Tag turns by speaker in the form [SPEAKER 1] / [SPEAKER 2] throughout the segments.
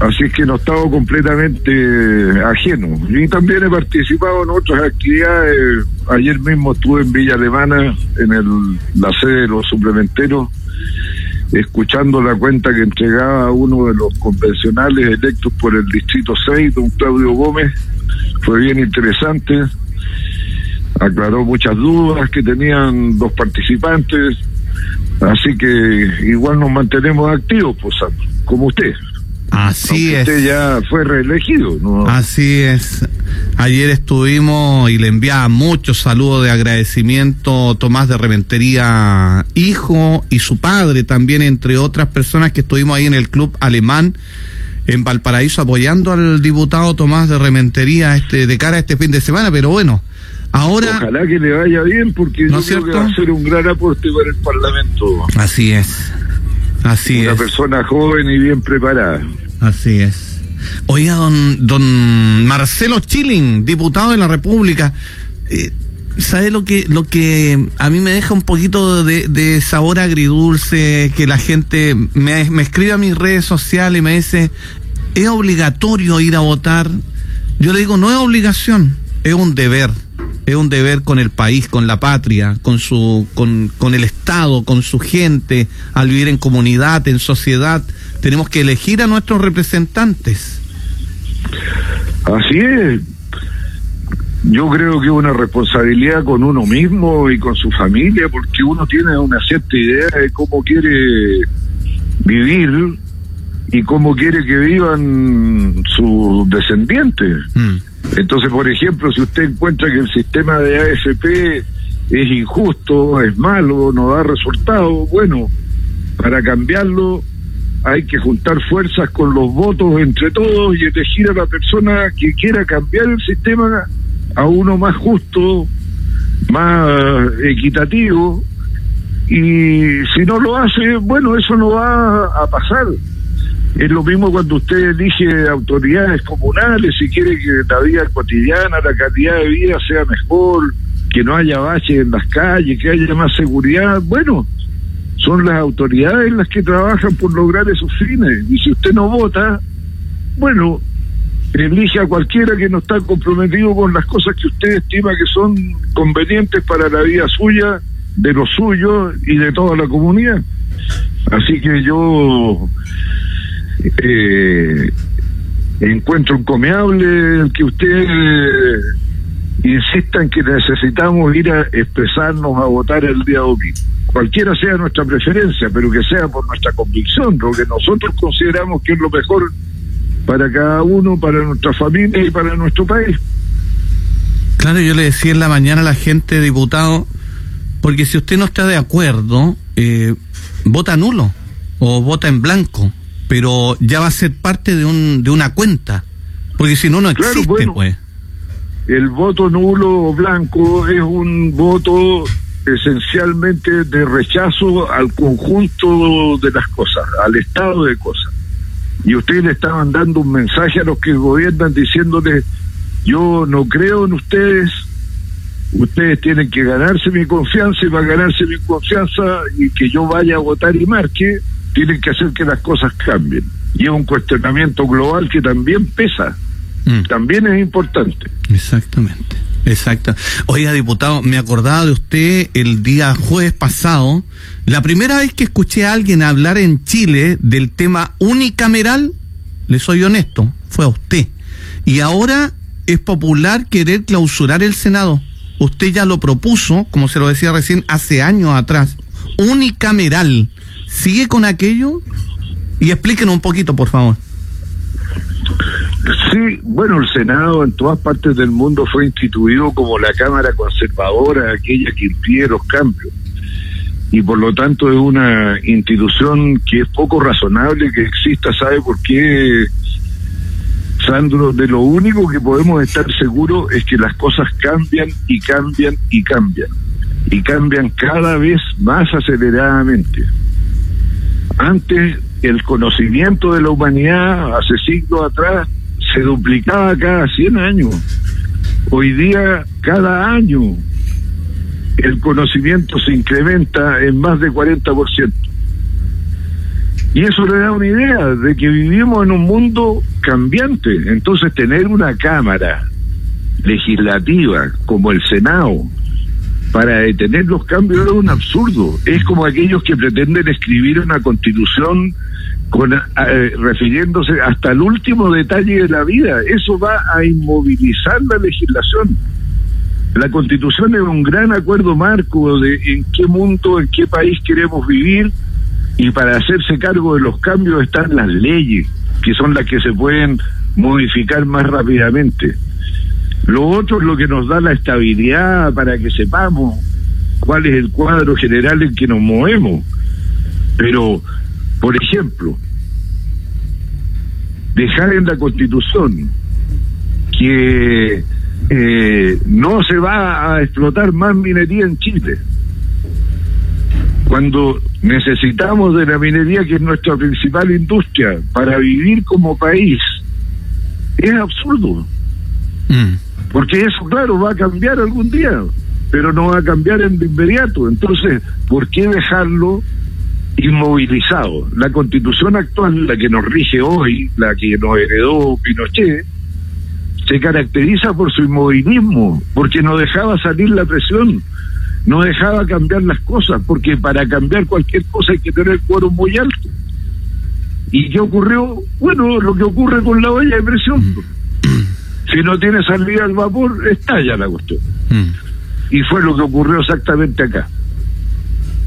[SPEAKER 1] Así es que no he estado completamente ajeno. Y también he participado en otras actividades. Ayer mismo estuve en Villa Alemana, en el, la sede de los suplementeros, escuchando la cuenta que entregaba uno de los convencionales electos por el Distrito 6, don Claudio Gómez. Fue bien interesante. Aclaró muchas dudas que tenían los participantes. Así que igual nos mantenemos activos, pues, como usted.
[SPEAKER 2] Así es.
[SPEAKER 1] Usted ya fue reelegido, ¿no?
[SPEAKER 2] Así es. Ayer estuvimos y le enviaba muchos saludos de agradecimiento Tomás de Reventería, hijo, y su padre también, entre otras personas que estuvimos ahí en el club alemán en Valparaíso apoyando al diputado Tomás de Rementería este, de cara a este fin de semana, pero bueno, ahora...
[SPEAKER 1] Ojalá que le vaya bien porque
[SPEAKER 2] ¿No
[SPEAKER 1] yo
[SPEAKER 2] es
[SPEAKER 1] creo que
[SPEAKER 2] cierto?
[SPEAKER 1] va a ser un gran aporte para el Parlamento.
[SPEAKER 2] Así es, así
[SPEAKER 1] Una
[SPEAKER 2] es,
[SPEAKER 1] persona joven y bien preparada.
[SPEAKER 2] así es. Oiga, don, don Marcelo Chilling, diputado de la República, eh, ¿sabe lo que, lo que a mí me deja un poquito de, de sabor agridulce? Que la gente me, me escribe a mis redes sociales y me dice, ¿es obligatorio ir a votar? Yo le digo, no es obligación, es un deber. Es un deber con el país, con la patria, con su, con, con el Estado, con su gente, al vivir en comunidad, en sociedad. Tenemos que elegir a nuestros representantes.
[SPEAKER 1] Así es. Yo creo que es una responsabilidad con uno mismo y con su familia, porque uno tiene una cierta idea de cómo quiere vivir y cómo quiere que vivan sus descendientes.
[SPEAKER 2] Mm.
[SPEAKER 1] Entonces, por ejemplo, si usted encuentra que el sistema de AFP es injusto, es malo, no da resultados, bueno, para cambiarlo hay que juntar fuerzas con los votos entre todos y elegir a la persona que quiera cambiar el sistema a uno más justo, más equitativo. Y si no lo hace, bueno, eso no va a pasar. Es lo mismo cuando usted elige autoridades comunales y quiere que la vida cotidiana, la calidad de vida sea mejor, que no haya baches en las calles, que haya más seguridad. Bueno, son las autoridades las que trabajan por lograr esos fines. Y si usted no vota, bueno, elige a cualquiera que no está comprometido con las cosas que usted estima que son convenientes para la vida suya, de lo suyo y de toda la comunidad. Así que yo eh, encuentro encomiable el que usted eh, insista en que necesitamos ir a expresarnos a votar el día domingo. Cualquiera sea nuestra preferencia, pero que sea por nuestra convicción, lo que nosotros consideramos que es lo mejor para cada uno, para nuestra familia y para nuestro país.
[SPEAKER 2] Claro, yo le decía en la mañana a la gente, diputado, porque si usted no está de acuerdo, eh, vota nulo o vota en blanco, pero ya va a ser parte de, un, de una cuenta, porque si no, no
[SPEAKER 1] Claro,
[SPEAKER 2] existe,
[SPEAKER 1] bueno.
[SPEAKER 2] pues.
[SPEAKER 1] El voto nulo o blanco es un voto esencialmente de rechazo al conjunto de las cosas, al estado de cosas. Y ustedes le estaban mandando un mensaje a los que gobiernan diciéndoles, yo no creo en ustedes, ustedes tienen que ganarse mi confianza y para ganarse mi confianza y que yo vaya a votar y marque, tienen que hacer que las cosas cambien. Y es un cuestionamiento global que también pesa,
[SPEAKER 2] Mm.
[SPEAKER 1] también es importante.
[SPEAKER 2] Exactamente, exacto. Oiga, diputado, me acordaba de usted el día jueves pasado, la primera vez que escuché a alguien hablar en Chile del tema unicameral, le soy honesto, fue a usted. Y ahora es popular querer clausurar el Senado. Usted ya lo propuso, como se lo decía recién, hace años atrás. Unicameral. ¿Sigue con aquello? Y explíquenos un poquito, por favor.
[SPEAKER 1] Sí, bueno, el Senado en todas partes del mundo fue instituido como la Cámara Conservadora, aquella que impide los cambios. Y por lo tanto es una institución que es poco razonable que exista, ¿sabe por qué? Sandro, de lo único que podemos estar seguros es que las cosas cambian y cambian y cambian. Y cambian cada vez más aceleradamente. Antes el conocimiento de la humanidad, hace siglos atrás, se duplicaba cada 100 años. Hoy día, cada año, el conocimiento se incrementa en más de 40%. Y eso le da una idea de que vivimos en un mundo cambiante. Entonces tener una Cámara legislativa como el Senado para detener los cambios es un absurdo. Es como aquellos que pretenden escribir una constitución con, eh, refiriéndose hasta el último detalle de la vida. Eso va a inmovilizar la legislación. La constitución es un gran acuerdo marco de en qué mundo, en qué país queremos vivir y para hacerse cargo de los cambios están las leyes, que son las que se pueden modificar más rápidamente. Lo otro es lo que nos da la estabilidad para que sepamos cuál es el cuadro general en que nos movemos. Pero, por ejemplo, dejar en la Constitución que eh, no se va a explotar más minería en Chile. Cuando necesitamos de la minería, que es nuestra principal industria, para vivir como país, es absurdo. Mm. Porque eso, claro, va a cambiar algún día, pero no va a cambiar en de inmediato. Entonces, ¿por qué dejarlo inmovilizado? La constitución actual, la que nos rige hoy, la que nos heredó Pinochet, se caracteriza por su inmovilismo, porque no dejaba salir la presión, no dejaba cambiar las cosas, porque para cambiar cualquier cosa hay que tener el cuero muy alto. ¿Y qué ocurrió? Bueno, lo que ocurre con la olla de presión. Si no tiene salida al vapor, estalla la cuestión. Mm. Y fue lo que ocurrió exactamente acá.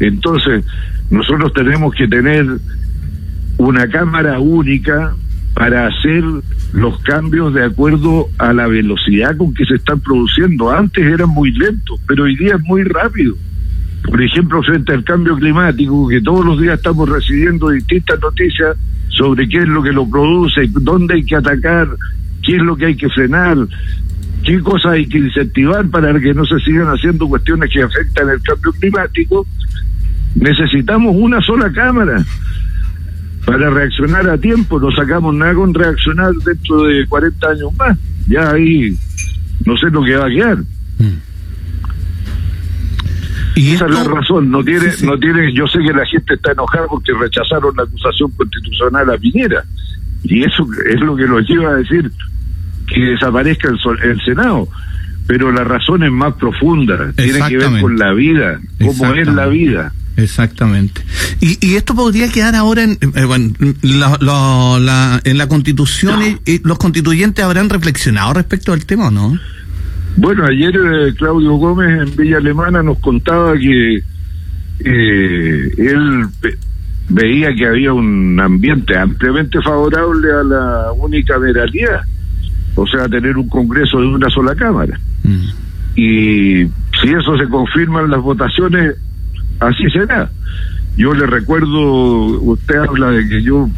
[SPEAKER 1] Entonces, nosotros tenemos que tener una cámara única para hacer los cambios de acuerdo a la velocidad con que se están produciendo. Antes eran muy lentos, pero hoy día es muy rápido. Por ejemplo, frente al cambio climático, que todos los días estamos recibiendo distintas noticias sobre qué es lo que lo produce, dónde hay que atacar, qué es lo que hay que frenar, qué cosas hay que incentivar para que no se sigan haciendo cuestiones que afectan el cambio climático, necesitamos una sola cámara para reaccionar a tiempo. No sacamos nada con reaccionar dentro de 40 años más. Ya ahí no sé lo que va a quedar. Y esa es la razón, no tiene, no tiene, yo sé que la gente está enojada porque rechazaron la acusación constitucional a Piñera, y eso es lo que nos lleva a decir, que desaparezca el, Senado. Pero la razón es más profunda, tiene que ver con la vida, cómo es la vida.
[SPEAKER 2] Exactamente. Y, y esto podría quedar ahora en, eh, bueno, la, en la constitución y, los constituyentes habrán reflexionado respecto al tema, ¿no?
[SPEAKER 1] Bueno, ayer eh, Claudio Gómez en Villa Alemana nos contaba que eh, él veía que había un ambiente ampliamente favorable a la unicameralidad o sea, tener un Congreso de una sola Cámara. Mm. Y si eso se confirma en las votaciones, así será. Yo le recuerdo, usted habla de que yo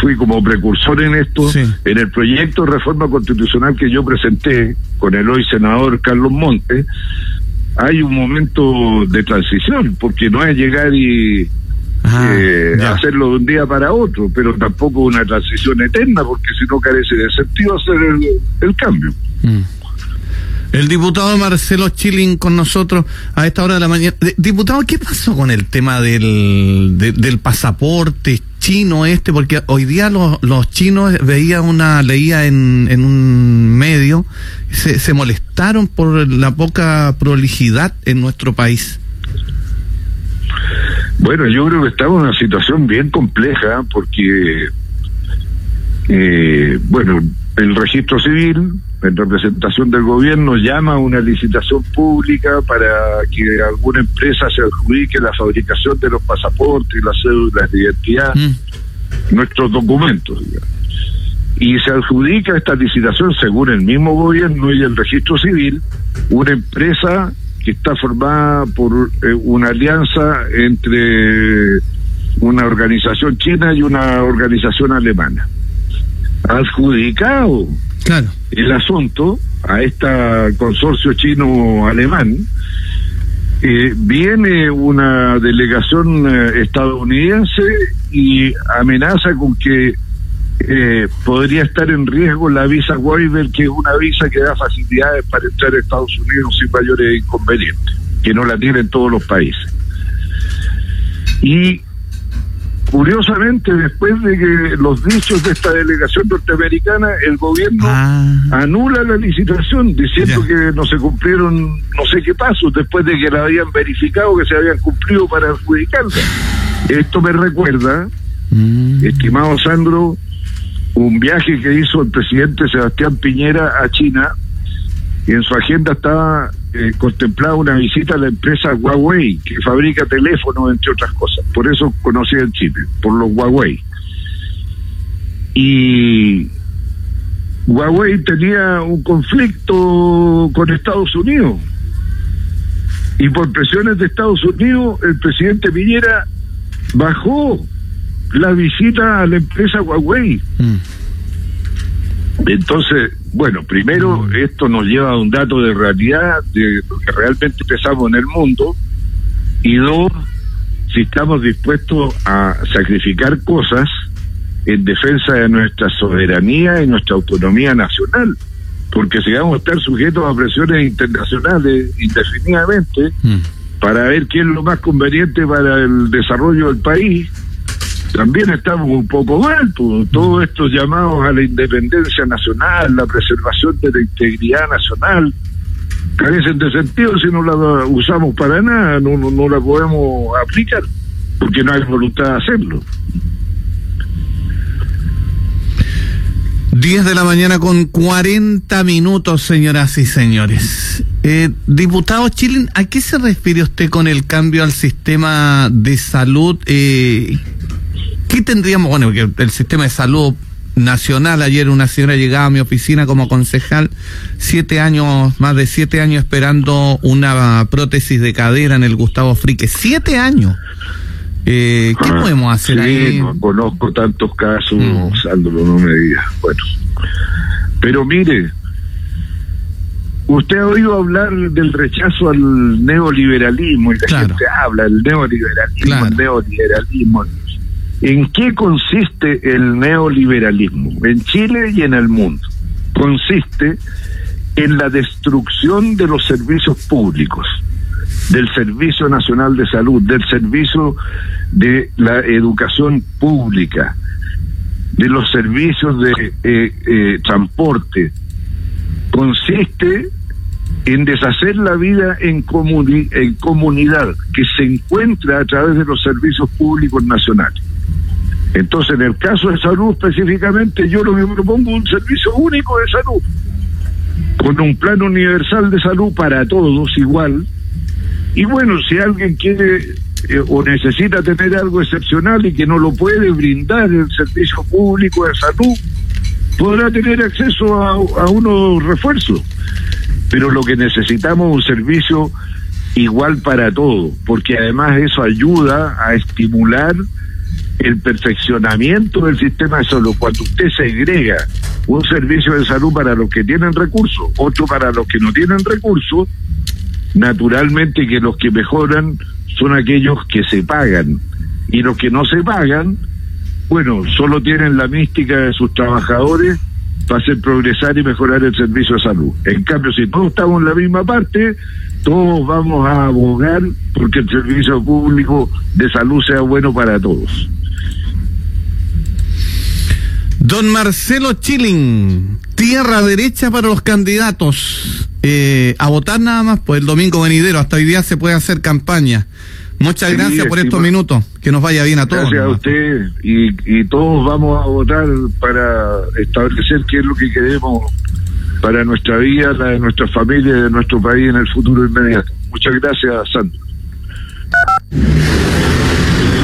[SPEAKER 1] fui como precursor en esto, en el proyecto de reforma constitucional que yo presenté con el hoy senador Carlos Montes, hay un momento de transición, porque no es llegar y eh, hacerlo de un día para otro, pero tampoco una transición eterna, porque si no carece de sentido hacer el, cambio. Mm.
[SPEAKER 2] El diputado Marcelo Chilling con nosotros a esta hora de la mañana. Diputado, ¿qué pasó con el tema del, del pasaporte chino este? Porque hoy día los, los chinos veía una, leía en, en un medio, se, se molestaron por la poca prolijidad en nuestro país.
[SPEAKER 1] Bueno, yo creo que estamos en una situación bien compleja porque, eh, bueno, el registro civil, en representación del gobierno, llama a una licitación pública para que alguna empresa se adjudique la fabricación de los pasaportes y las cédulas de identidad, mm. nuestros documentos, Y se adjudica esta licitación, según el mismo gobierno y el registro civil, una empresa que está formada por eh, una alianza entre una organización china y una organización alemana. Adjudicado claro. el asunto a este consorcio chino-alemán, eh, viene una delegación eh, estadounidense y amenaza con que eh, podría estar en riesgo la visa waiver, que es una visa que da facilidades para entrar a Estados Unidos sin mayores inconvenientes, que no la tienen todos los países. Y curiosamente, después de que los dichos de esta delegación norteamericana, el gobierno
[SPEAKER 2] Ah.
[SPEAKER 1] anula la licitación diciendo que no se cumplieron no sé qué pasos después de que la habían verificado que se habían cumplido para adjudicarla. Esto me recuerda,
[SPEAKER 2] Mm.
[SPEAKER 1] estimado Sandro, un viaje que hizo el presidente Sebastián Piñera a China y en su agenda estaba eh, contemplada una visita a la empresa Huawei, que fabrica teléfonos, entre otras cosas. Por eso conocida en Chile, por los Huawei. Y Huawei tenía un conflicto con Estados Unidos. Y por presiones de Estados Unidos, el presidente Piñera bajó la visita a la empresa Huawei.
[SPEAKER 2] Mm.
[SPEAKER 1] Entonces, bueno, primero esto nos lleva a un dato de realidad de lo que realmente pesamos en el mundo y dos, si estamos dispuestos a sacrificar cosas en defensa de nuestra soberanía y nuestra autonomía nacional, porque si vamos a estar sujetos a presiones internacionales indefinidamente
[SPEAKER 2] Mm.
[SPEAKER 1] para ver qué es lo más conveniente para el desarrollo del país, también estamos un poco mal, todos estos llamados a la independencia nacional, la preservación de la integridad nacional, carecen de sentido si no la usamos para nada, no, no, no la podemos aplicar, porque no hay voluntad de hacerlo.
[SPEAKER 2] 10 de la mañana con 40 minutos, señoras y señores. Eh, diputado Chilin, ¿a qué se refiere usted con el cambio al sistema de salud? Eh, ¿Qué tendríamos? Bueno, que el sistema de salud nacional, ayer una señora llegaba a mi oficina como concejal, siete años, más de siete años esperando una prótesis de cadera en el Gustavo Frique. Siete años. Eh, ¿Qué
[SPEAKER 1] Ah,
[SPEAKER 2] podemos hacer
[SPEAKER 1] sí,
[SPEAKER 2] ahí?
[SPEAKER 1] No conozco tantos casos,
[SPEAKER 2] Mm.
[SPEAKER 1] Sandro, no me digas. Bueno, pero mire, usted ha oído hablar del rechazo al neoliberalismo y la
[SPEAKER 2] Claro.
[SPEAKER 1] gente habla del neoliberalismo,
[SPEAKER 2] Claro.
[SPEAKER 1] el neoliberalismo. ¿En qué consiste el neoliberalismo? En Chile y en el mundo. Consiste en la destrucción de los servicios públicos, del Servicio Nacional de Salud, del servicio de la educación pública, de los servicios de eh, eh, transporte. Consiste en deshacer la vida en, comuni- en comunidad que se encuentra a través de los servicios públicos nacionales. Entonces, en el caso de salud específicamente, yo lo que propongo un servicio único de salud, con un plan universal de salud para todos igual. Y bueno, si alguien quiere eh, o necesita tener algo excepcional y que no lo puede brindar el servicio público de salud, podrá tener acceso a, a unos refuerzos. Pero lo que necesitamos es un servicio igual para todos, porque además eso ayuda a estimular el perfeccionamiento del sistema de salud. Cuando usted segrega un servicio de salud para los que tienen recursos, otro para los que no tienen recursos, naturalmente que los que mejoran son aquellos que se pagan y los que no se pagan, bueno, solo tienen la mística de sus trabajadores para hacer progresar y mejorar el servicio de salud. En cambio, si todos estamos en la misma parte, todos vamos a abogar porque el servicio público de salud sea bueno para todos.
[SPEAKER 2] Don Marcelo Chilling, tierra derecha para los candidatos. Eh, a votar nada más, pues el domingo venidero, hasta hoy día se puede hacer campaña. Muchas
[SPEAKER 1] Sí,
[SPEAKER 2] gracias por estos minutos. Que nos vaya bien a todos.
[SPEAKER 1] Gracias a usted y, y todos vamos a votar para establecer qué es lo que queremos para nuestra vida, la de nuestra familia y de nuestro país en el futuro inmediato. Muchas gracias, Sandro.